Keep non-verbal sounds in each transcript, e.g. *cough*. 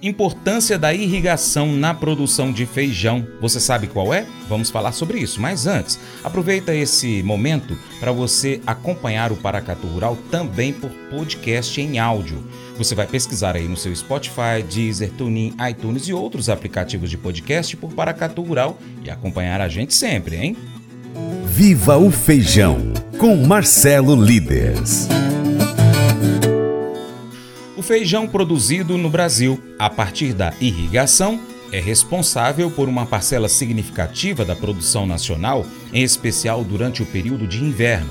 Importância da irrigação na produção de feijão. Você sabe qual é? Vamos falar sobre isso. Mas antes, aproveita esse momento para você acompanhar o Paracatu Rural também por podcast em áudio. Você vai pesquisar aí no seu Spotify, Deezer, TuneIn, iTunes e outros aplicativos de podcast por Paracatu Rural e acompanhar a gente sempre, hein? Viva o Feijão com Marcelo Líderes feijão produzido no Brasil a partir da irrigação é responsável por uma parcela significativa da produção nacional, em especial durante o período de inverno.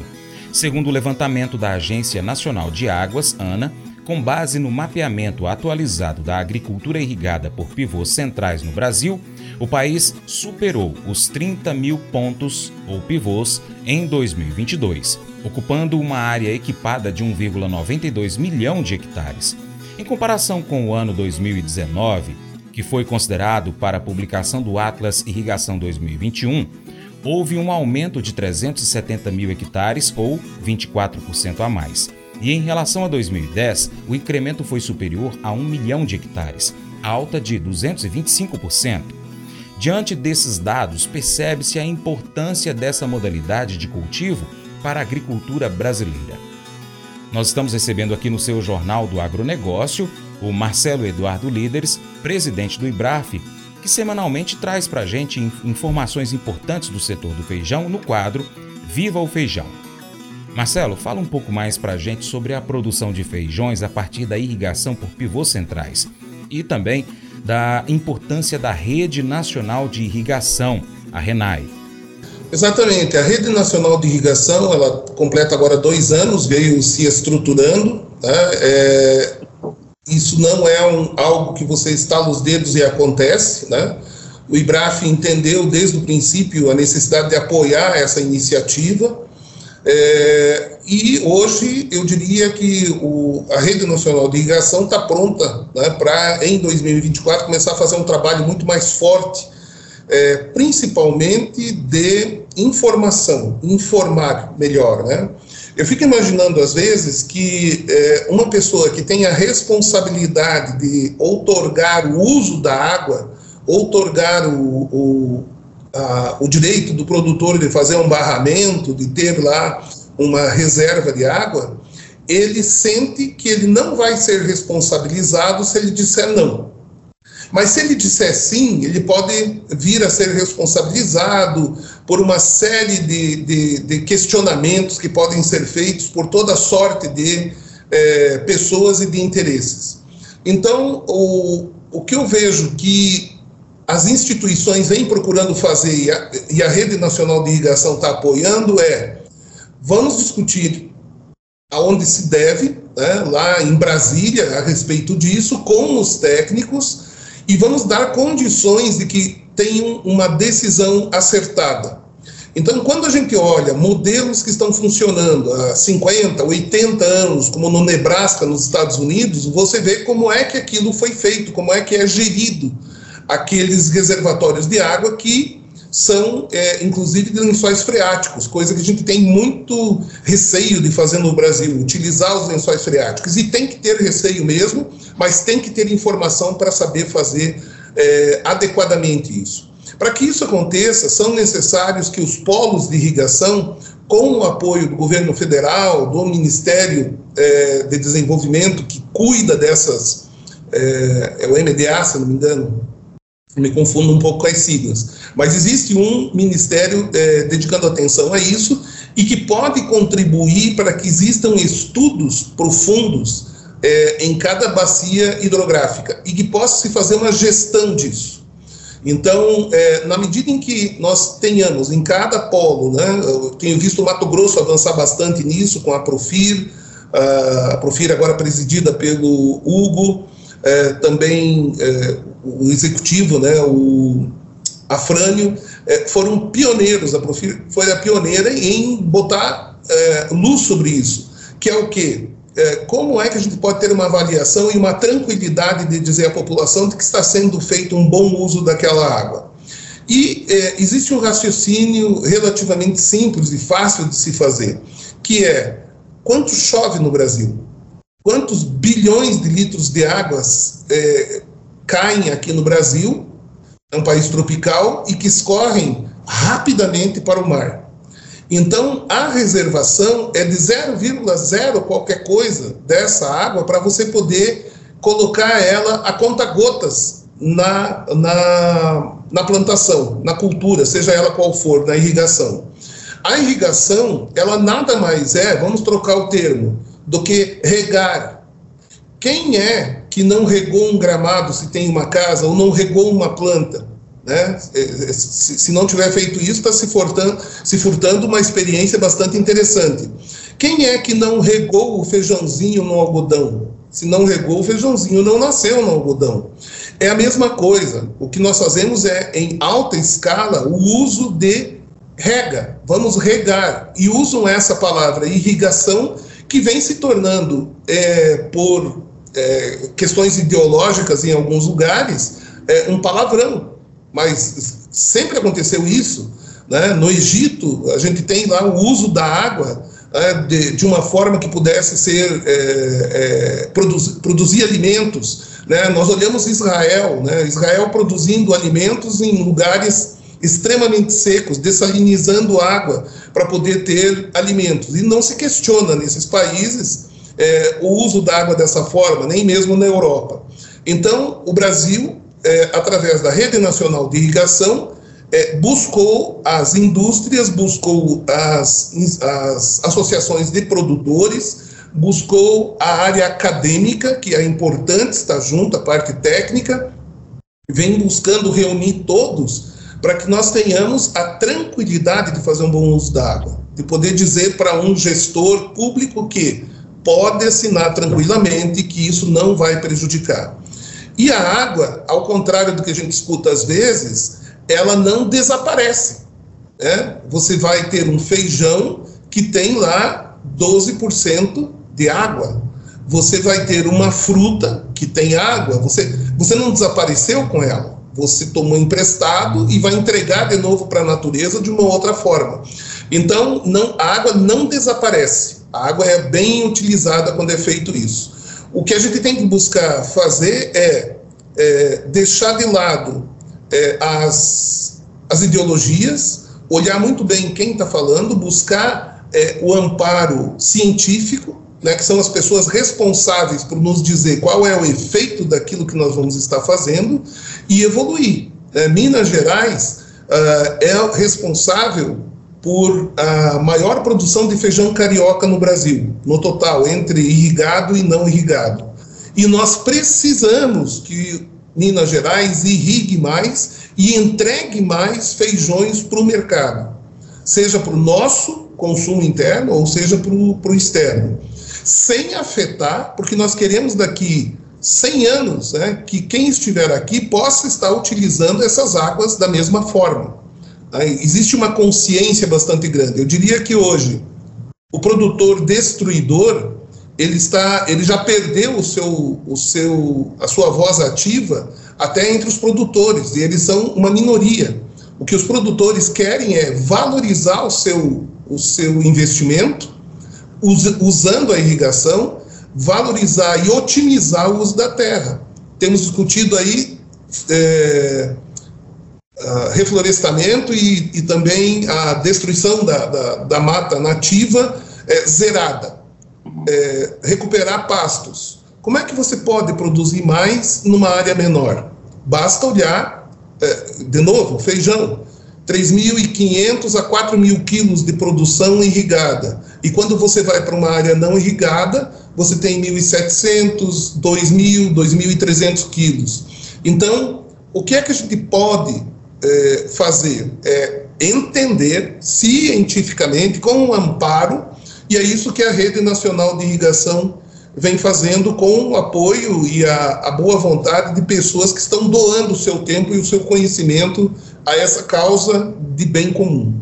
Segundo o levantamento da Agência Nacional de Águas, ANA, com base no mapeamento atualizado da agricultura irrigada por pivôs centrais no Brasil, o país superou os 30 mil pontos ou pivôs em 2022, ocupando uma área equipada de 1,92 milhão de hectares. Em comparação com o ano 2019, que foi considerado para a publicação do Atlas Irrigação 2021, houve um aumento de 370 mil hectares, ou 24% a mais. E em relação a 2010, o incremento foi superior a 1 milhão de hectares, alta de 225%. Diante desses dados, percebe-se a importância dessa modalidade de cultivo para a agricultura brasileira. Nós estamos recebendo aqui no seu Jornal do Agronegócio o Marcelo Eduardo Líderes, presidente do IBRAF, que semanalmente traz para a gente informações importantes do setor do feijão no quadro Viva o Feijão. Marcelo, fala um pouco mais para a gente sobre a produção de feijões a partir da irrigação por pivôs centrais e também da importância da Rede Nacional de Irrigação, a RENAI. Exatamente. A Rede Nacional de Irrigação, ela completa agora dois anos, veio se estruturando. Né? É, isso não é um, algo que você estala os dedos e acontece. Né? O IBRAF entendeu desde o princípio a necessidade de apoiar essa iniciativa. É, e hoje eu diria que o, a Rede Nacional de Irrigação está pronta né, para, em 2024, começar a fazer um trabalho muito mais forte é, principalmente de informação, informar melhor, né? Eu fico imaginando às vezes que é, uma pessoa que tem a responsabilidade de outorgar o uso da água, outorgar o, o, a, o direito do produtor de fazer um barramento, de ter lá uma reserva de água, ele sente que ele não vai ser responsabilizado se ele disser não. Mas se ele disser sim, ele pode vir a ser responsabilizado por uma série de, de, de questionamentos que podem ser feitos por toda sorte de é, pessoas e de interesses. Então, o, o que eu vejo que as instituições vêm procurando fazer e a, e a Rede Nacional de Irrigação está apoiando é vamos discutir aonde se deve, né, lá em Brasília, a respeito disso, com os técnicos, e vamos dar condições de que tenham uma decisão acertada. Então, quando a gente olha modelos que estão funcionando há 50, 80 anos, como no Nebraska, nos Estados Unidos, você vê como é que aquilo foi feito, como é que é gerido aqueles reservatórios de água que são, é, inclusive, de lençóis freáticos, coisa que a gente tem muito receio de fazer no Brasil, utilizar os lençóis freáticos. E tem que ter receio mesmo, mas tem que ter informação para saber fazer é, adequadamente isso. Para que isso aconteça, são necessários que os polos de irrigação, com o apoio do governo federal, do Ministério é, de Desenvolvimento, que cuida dessas, é, é o MDA, se não me engano, me confundo um pouco com as siglas. Mas existe um ministério é, dedicando atenção a isso e que pode contribuir para que existam estudos profundos é, em cada bacia hidrográfica e que possa se fazer uma gestão disso. Então, é, na medida em que nós tenhamos em cada polo, né, eu tenho visto o Mato Grosso avançar bastante nisso, com a Profir, a Profir agora presidida pelo Hugo, é, também é, o executivo, né, o Afrânio, é, foram pioneiros, a Profir foi a pioneira em botar é, luz sobre isso, que é o quê? É, como é que a gente pode ter uma avaliação e uma tranquilidade de dizer à população de que está sendo feito um bom uso daquela água? E é, existe um raciocínio relativamente simples e fácil de se fazer, que é quanto chove no Brasil? Quantos bilhões de litros de águas é, caem aqui no Brasil, é um país tropical e que escorrem rapidamente para o mar. Então, a reservação é de 0,0 qualquer coisa dessa água para você poder colocar ela a conta gotas na, na, na plantação, na cultura, seja ela qual for, na irrigação. A irrigação, ela nada mais é, vamos trocar o termo, do que regar. Quem é que não regou um gramado se tem uma casa ou não regou uma planta? Né? É, é, se não tiver feito isso, está se furtando, se furtando uma experiência bastante interessante. Quem é que não regou o feijãozinho no algodão? Se não regou, o feijãozinho não nasceu no algodão. É a mesma coisa. O que nós fazemos é, em alta escala, o uso de rega. Vamos regar. E usam essa palavra irrigação, que vem se tornando, é, por é, questões ideológicas em alguns lugares, é, um palavrão. Mas sempre aconteceu isso. Né? No Egito, a gente tem lá o uso da água é, de, de, uma forma que pudesse ser é, é, produzir, produzir alimentos. Né? Nós olhamos Israel, né? Israel produzindo alimentos em lugares extremamente secos, dessalinizando água para poder ter alimentos. E não se questiona nesses países é, o uso da água dessa forma, nem mesmo na Europa. Então, o Brasil, é, através da Rede Nacional de Irrigação, é, buscou as indústrias, buscou as, as associações de produtores, buscou a área acadêmica, que é importante estar junto, a parte técnica, vem buscando reunir todos para que nós tenhamos a tranquilidade de fazer um bom uso da água, de poder dizer para um gestor público que pode assinar tranquilamente que isso não vai prejudicar. E a água, ao contrário do que a gente escuta às vezes, ela não desaparece. Né? Você vai ter um feijão que tem lá 12% de água. Você vai ter uma fruta que tem água, você, você não desapareceu com ela. Você tomou emprestado e vai entregar de novo para a natureza de uma outra forma. Então, não, a água não desaparece. A água é bem utilizada quando é feito isso. O que a gente tem que buscar fazer é, é deixar de lado é, as, as ideologias, olhar muito bem quem está falando, buscar é, o amparo científico, né, que são as pessoas responsáveis por nos dizer qual é o efeito daquilo que nós vamos estar fazendo e evoluir. É, Minas Gerais uh, é responsável por a maior produção de feijão carioca no Brasil, no total, entre irrigado e não irrigado. E nós precisamos que Minas Gerais irrigue mais e entregue mais feijões para o mercado, seja para o nosso consumo interno ou seja para o externo, sem afetar, porque nós queremos daqui 100 anos né, que quem estiver aqui possa estar utilizando essas águas da mesma forma. Existe uma consciência bastante grande. Eu diria que hoje o produtor destruidor ele está, ele já perdeu o seu, o seu, a sua voz ativa até entre os produtores e eles são uma minoria. O que os produtores querem é valorizar o seu, o seu investimento us, usando a irrigação, valorizar e otimizar o uso da terra. Temos discutido aí é, reflorestamento e, e, também a destruição da, da, da mata nativa é, zerada é, recuperar pastos. Como é que você pode produzir mais numa área menor? Basta olhar, é, de novo, feijão. 3.500 a 4.000 quilos de produção irrigada. E quando você vai para uma área não irrigada, você tem 1.700, 2.000, 2.300 quilos. Então, o que é que a gente pode é, fazer? É entender cientificamente, com um amparo, e é isso que a Rede Nacional de Irrigação vem fazendo com o apoio e a, a boa vontade de pessoas que estão doando o seu tempo e o seu conhecimento a essa causa de bem comum.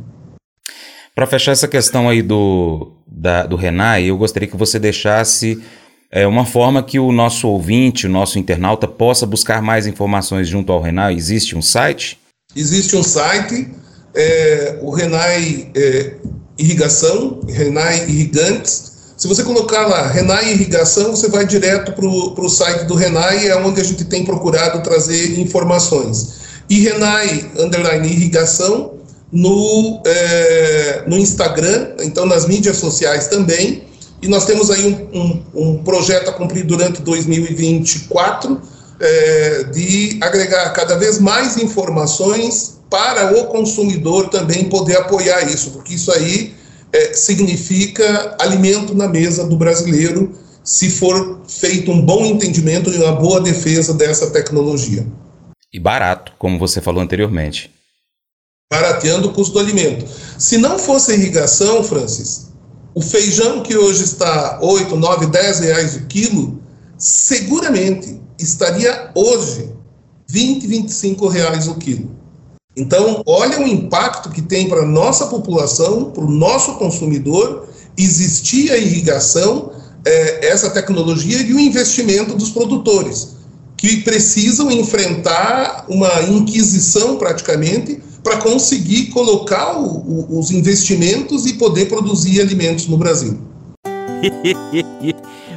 Para fechar essa questão aí do, da, do Renai, eu gostaria que você deixasse é, uma forma que o nosso ouvinte, o nosso internauta, possa buscar mais informações junto ao Renai. Existe um site? Existe um site, é, o Renai é, irrigação, Renai Irrigantes. Se você colocar lá Renai Irrigação, você vai direto para o site do Renai, é onde a gente tem procurado trazer informações. E Renai Underline Irrigação no, é, no Instagram, então nas mídias sociais também. E nós temos aí um, um, um projeto a cumprir durante 2024 é, de agregar cada vez mais informações para o consumidor também poder apoiar isso, porque isso aí é, significa alimento na mesa do brasileiro se for feito um bom entendimento e uma boa defesa dessa tecnologia. E barato, como você falou anteriormente. Barateando o custo do alimento. Se não fosse irrigação, Francis, o feijão que hoje está 8, 9, 10 reais o quilo, seguramente estaria hoje 20, 25 reais o quilo. Então, olha o impacto que tem para a nossa população, para o nosso consumidor, existir a irrigação, é, essa tecnologia e o investimento dos produtores, que precisam enfrentar uma inquisição praticamente para conseguir colocar o, o, os investimentos e poder produzir alimentos no Brasil. *laughs*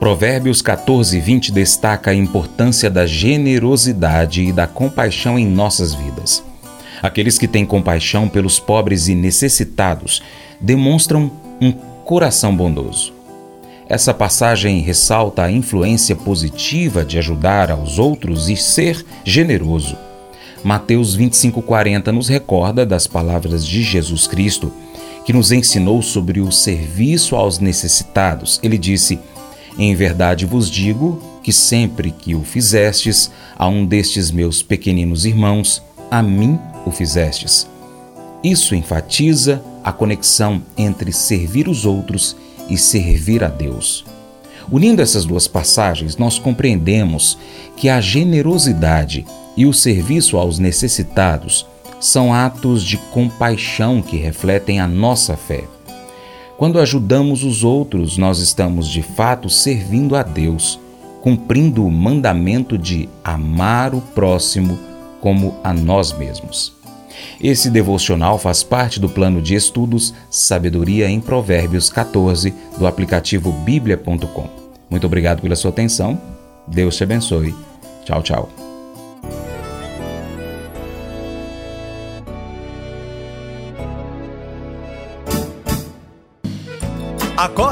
Provérbios 14, 20 destaca a importância da generosidade e da compaixão em nossas vidas. Aqueles que têm compaixão pelos pobres e necessitados demonstram um coração bondoso. Essa passagem ressalta a influência positiva de ajudar aos outros e ser generoso. Mateus 25:40 nos recorda das palavras de Jesus Cristo, que nos ensinou sobre o serviço aos necessitados. Ele disse: em verdade vos digo que sempre que o fizestes a um destes meus pequeninos irmãos, a mim o fizestes. Isso enfatiza a conexão entre servir os outros e servir a Deus. Unindo essas duas passagens, nós compreendemos que a generosidade e o serviço aos necessitados são atos de compaixão que refletem a nossa fé. Quando ajudamos os outros, nós estamos de fato servindo a Deus, cumprindo o mandamento de amar o próximo como a nós mesmos. Esse devocional faz parte do plano de estudos Sabedoria em Provérbios 14 do aplicativo bíblia.com. Muito obrigado pela sua atenção. Deus te abençoe. Tchau, tchau.